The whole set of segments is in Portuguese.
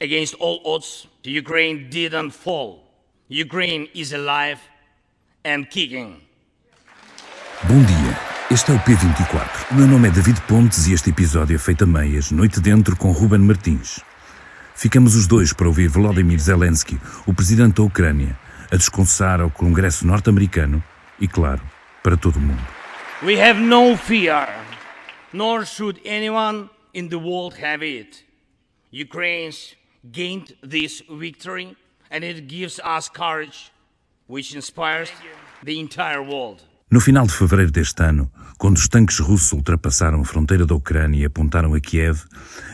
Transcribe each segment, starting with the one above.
Against all odds, Ukraine didn't fall. Ukraine is alive and kicking. Bom dia, este é o P24. O meu nome é David Pontes e este episódio é feito a meias, noite dentro com Ruben Martins. Ficamos os dois para ouvir Volodymyr Zelensky, o presidente da Ucrânia, a desconçar ao Congresso norte-americano e, claro, para todo o mundo. We have no fear, nor should anyone in the world have it. Ukraine's gained this victory and it gives us courage, which inspires the entire world. No final de fevereiro deste ano, quando os tanques russos ultrapassaram a fronteira da Ucrânia e apontaram a Kiev,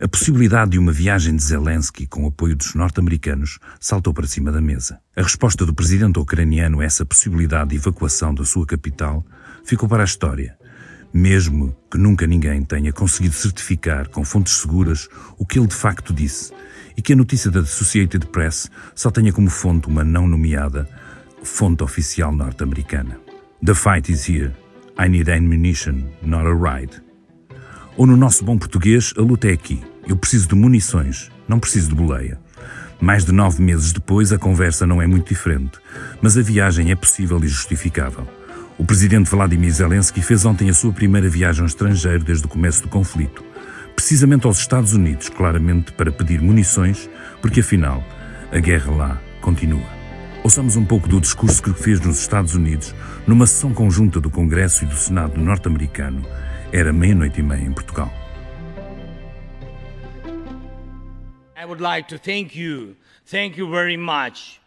a possibilidade de uma viagem de Zelensky com o apoio dos norte-americanos saltou para cima da mesa. A resposta do presidente ucraniano a essa possibilidade de evacuação da sua capital ficou para a história, mesmo que nunca ninguém tenha conseguido certificar com fontes seguras o que ele de facto disse e que a notícia da Associated Press só tenha como fonte uma não nomeada fonte oficial norte-americana. The fight is here. I need ammunition, not a ride. Ou no nosso bom português, a luta é aqui. Eu preciso de munições, não preciso de boleia. Mais de nove meses depois, a conversa não é muito diferente, mas a viagem é possível e justificável. O presidente Vladimir Zelensky fez ontem a sua primeira viagem ao estrangeiro desde o começo do conflito, precisamente aos Estados Unidos, claramente para pedir munições, porque afinal, a guerra lá continua. Ouçamos um pouco do discurso que fez nos Estados Unidos numa sessão conjunta do Congresso e do Senado norte-americano. Era meia-noite e meia em Portugal. I would like to thank you. Thank you very much.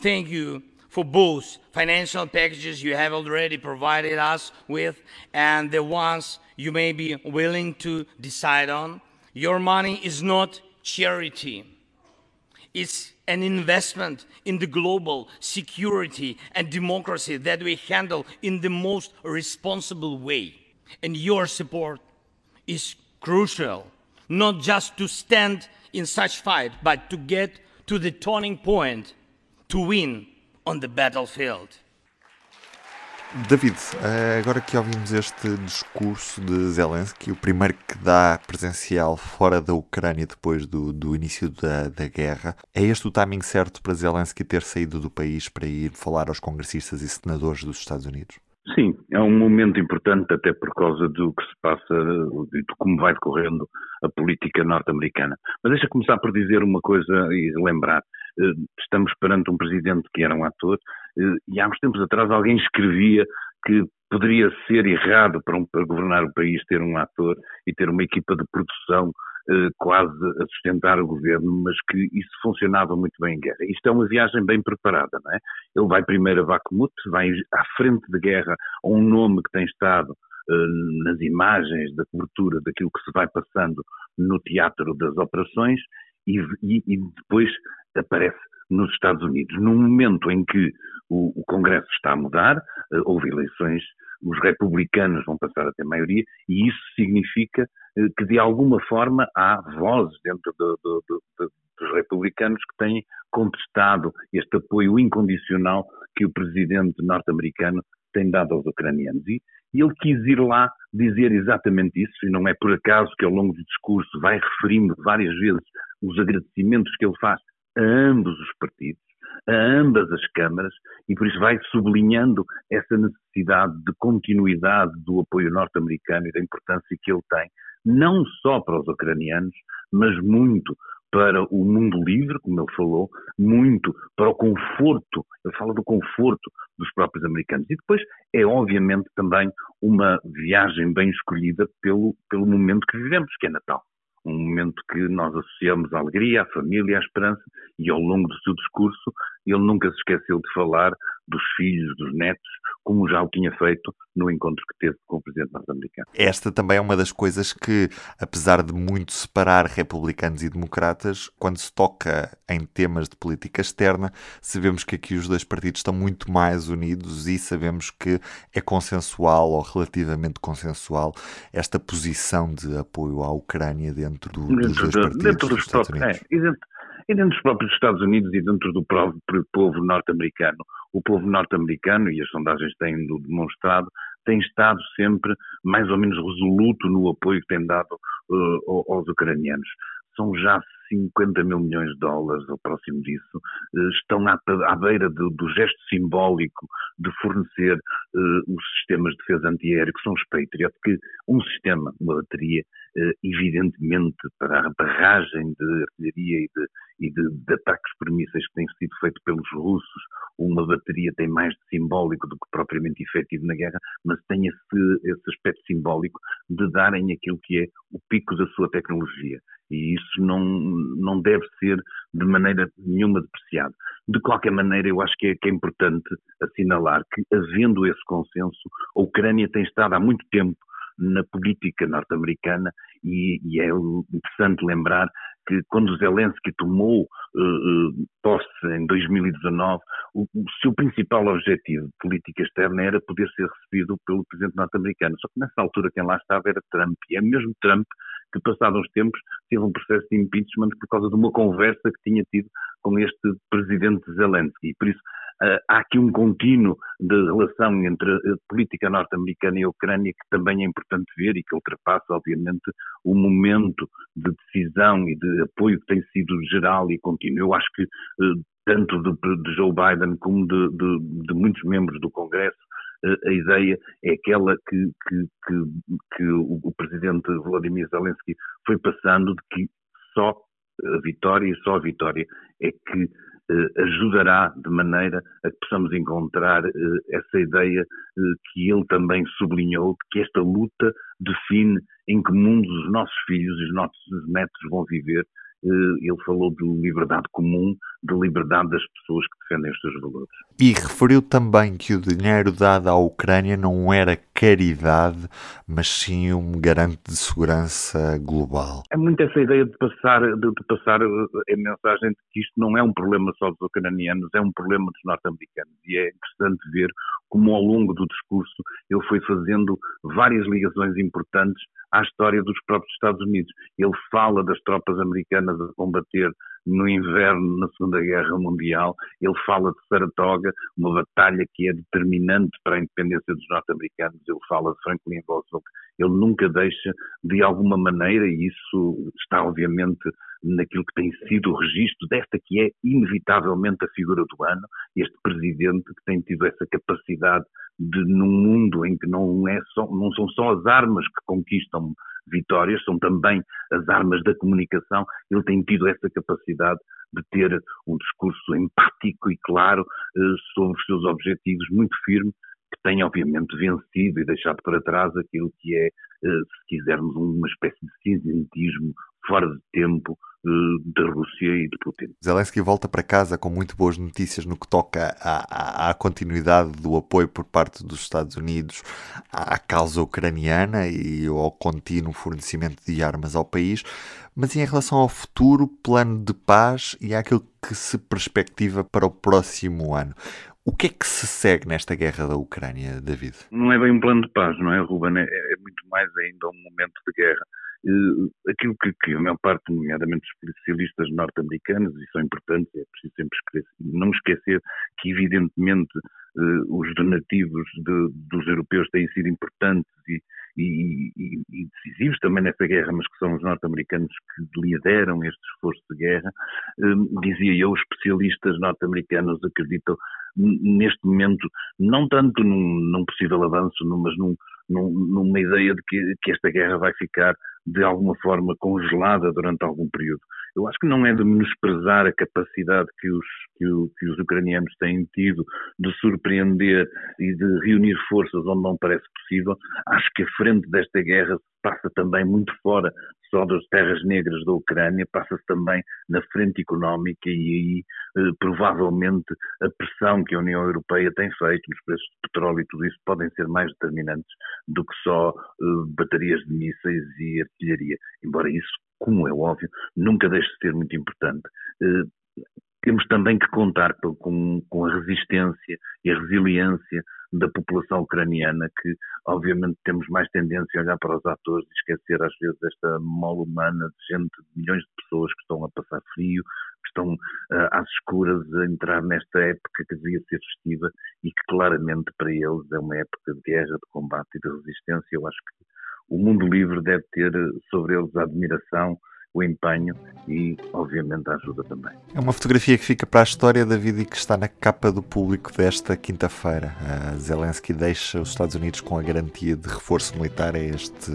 Thank you for both financial packages you have already provided us with and the ones you may be willing to decide on. Your money is not charity. It's an investment in the global security and democracy that we handle in the most responsible way. And your support is crucial, not just to stand in such fight, but to get to the turning point to win on the battlefield. David, eh, agora que ouvimos este discurso de Zelensky, o primeiro que dá presencial fora da Ucrânia depois do, do início da, da guerra, é este o timing certo para Zelensky ter saído do país para ir falar aos congressistas e senadores dos Estados Unidos? Sim, é um momento importante até por causa do que se passa e de como vai decorrendo a política norte-americana. Mas deixa começar por dizer uma coisa e lembrar. Eh, estamos perante um presidente que era um ator e há uns tempos atrás alguém escrevia que poderia ser errado para, um, para governar o país ter um ator e ter uma equipa de produção eh, quase a sustentar o governo, mas que isso funcionava muito bem em guerra. Isto é uma viagem bem preparada, não é? Ele vai primeiro a Bakhmut, vai à frente de guerra a um nome que tem estado nas imagens da cobertura daquilo que se vai passando no teatro das operações e, e, e depois aparece nos Estados Unidos. Num momento em que o, o Congresso está a mudar, uh, houve eleições, os republicanos vão passar a ter maioria, e isso significa uh, que, de alguma forma, há vozes dentro do, do, do, dos republicanos que têm contestado este apoio incondicional que o presidente norte-americano tem dado aos ucranianos. E, e ele quis ir lá dizer exatamente isso, e não é por acaso que ao longo do discurso vai referindo várias vezes os agradecimentos que ele faz a ambos os partidos, a ambas as câmaras, e por isso vai sublinhando essa necessidade de continuidade do apoio norte-americano e da importância que ele tem, não só para os ucranianos, mas muito para o mundo livre, como ele falou, muito para o conforto, ele fala do conforto dos próprios americanos. E depois é obviamente também uma viagem bem escolhida pelo, pelo momento que vivemos, que é Natal um momento que nós associamos à alegria, à família, à esperança, e ao longo do seu discurso ele nunca se esqueceu de falar dos filhos, dos netos, como já o tinha feito no encontro que teve com o presidente norte-americano. Esta também é uma das coisas que, apesar de muito separar republicanos e democratas, quando se toca em temas de política externa, sabemos que aqui os dois partidos estão muito mais unidos e sabemos que é consensual ou relativamente consensual esta posição de apoio à Ucrânia dentro, do, dentro dos dois partidos dentro dos, dos Estados Unidos. É, e dentro dos próprios Estados Unidos e dentro do próprio povo norte-americano. O povo norte-americano, e as sondagens têm demonstrado, tem estado sempre mais ou menos resoluto no apoio que tem dado uh, aos ucranianos. São já 50 mil milhões de dólares, ou próximo disso, eh, estão à, à beira do, do, gesto simbólico de fornecer os sistemas de defesa antiaéreo, que são os Patriot, que um sistema, uma bateria, uh, evidentemente, para a barragem de artilharia e de, e de, de ataques por mísseis que têm sido feitos pelos russos, uma bateria tem mais de simbólico do que propriamente efetivo na guerra, mas tem esse, esse aspecto simbólico de darem aquilo que é o pico da sua tecnologia. E isso não, não deve ser de maneira nenhuma depreciado. De qualquer maneira, eu acho que é, que é importante assinalar que, havendo esse consenso, a Ucrânia tem estado há muito tempo na política norte-americana e, e, é interessante lembrar que quando Zelensky tomou uh, posse em 2019, o, o, seu principal objetivo de política externa era poder ser recebido pelo presidente norte-americano. Só que nessa altura quem lá estava era Trump. E é mesmo Trump que, passados uns tempos, teve um processo de impeachment por causa de uma conversa que tinha tido com este presidente Zelensky. Por isso, uh, há aqui um contínuo de relação entre a política norte-americana e a Ucrânia que também é importante ver e que ultrapassa, obviamente, o momento de decisão e de apoio que tem sido geral e contínuo. Eu acho que uh, tanto de, de, Joe Biden como de, de, de muitos membros do Congresso a ideia é aquela que, que, que, que o, presidente Vladimir Zelensky foi passando de que só a vitória e só a vitória é que eh, ajudará de maneira a que possamos encontrar eh, essa ideia eh, que ele também sublinhou, de que esta luta define em que mundo os nossos filhos e os nossos netos vão viver. Eh, ele falou de liberdade comum, de liberdade das pessoas que defendem os seus valores. E referiu também que o dinheiro dado à Ucrânia não era caridade, mas sim um garante de segurança global. É muito essa ideia de passar, de, de passar a mensagem de que isto não é um problema só dos ucranianos, é um problema dos norte-americanos. E é interessante ver como ao longo do discurso ele foi fazendo várias ligações importantes à história dos próprios Estados Unidos. Ele fala das tropas americanas a combater no inverno na Segunda Guerra Mundial, ele fala de Saratoga, uma batalha que é determinante para a independência dos norte-americanos, ele fala de Franklin Roosevelt, ele nunca deixa, de alguma maneira, e isso está obviamente naquilo que tem sido o registro desta que é inevitavelmente a figura do ano, este presidente que tem tido essa capacidade de, num mundo em que não, é só, não são só as armas que conquistam vitórias, são também as armas da comunicação, ele tem tido essa capacidade de ter um discurso empático e claro eh, sobre os seus objetivos, muito firme, que tem obviamente vencido e deixado para trás aquilo que é, eh, se quisermos, uma espécie de cinzentismo fora de tempo da Rússia e de Putin. Zelensky volta para casa com muito boas notícias no que toca à, à, à, continuidade do apoio por parte dos Estados Unidos à causa ucraniana e ao contínuo fornecimento de armas ao país, mas em relação ao futuro, plano de paz e àquilo que se perspectiva para o próximo ano. O que é que se segue nesta guerra da Ucrânia, David? Não é bem um plano de paz, não é, Ruben? É, é muito mais ainda um momento de guerra aquilo que, que, a maior parte, nomeadamente os especialistas norte-americanos, e são importantes, é preciso sempre esquecer, não esquecer que, evidentemente, uh, os donativos de, dos europeus têm sido importantes e, e, e, e, decisivos também nessa guerra, mas que são os norte-americanos que lideram este esforço de guerra. Uh, dizia eu, os especialistas norte-americanos acreditam neste momento, não tanto num, num possível avanço, mas num, num, numa ideia de que, que esta guerra vai ficar de alguma forma congelada durante algum período. Eu acho que não é de menosprezar a capacidade que os, que, o, que os ucranianos têm tido de surpreender e de reunir forças onde não parece possível. Acho que a frente desta guerra passa também muito fora só das terras negras da Ucrânia, passa-se também na frente económica e aí eh, provavelmente a pressão que a União Europeia tem feito nos preços de petróleo e tudo isso podem ser mais determinantes do que só eh, baterias de mísseis e artilharia. Embora isso, como é óbvio, nunca deixe de ser muito importante. Eh, temos também que contar com, com a resistência e a resiliência da população ucraniana, que obviamente temos mais tendência a olhar para os atores e esquecer às vezes esta mola humana de gente, de milhões de pessoas que estão a passar frio, que estão uh, às escuras a entrar nesta época que devia ser festiva e que claramente para eles é uma época de guerra, de combate e de resistência. Eu acho que o mundo livre deve ter sobre eles a admiração o empenho e, obviamente, a ajuda também. É uma fotografia que fica para a história, David, e que está na capa do público desta quinta-feira. Zelensky deixa os Estados Unidos com a garantia de reforço militar. É este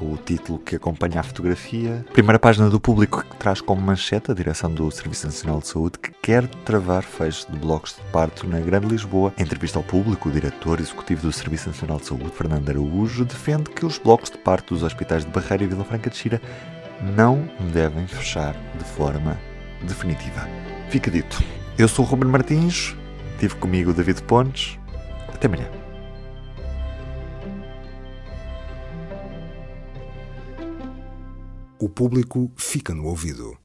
o título que acompanha a fotografia. Primeira página do público que traz como manchete a direção do Serviço Nacional de Saúde que quer travar fecho de blocos de parto na Grande Lisboa. Em entrevista ao público, o diretor executivo do Serviço Nacional de Saúde, Fernando Araújo, defende que os blocos de parto dos hospitais de Barreira e Vila Franca de Xira não devem fechar de forma definitiva. Fica dito. Eu sou o Ruben Martins, tive comigo o David Pontes. Até amanhã. O público fica no ouvido.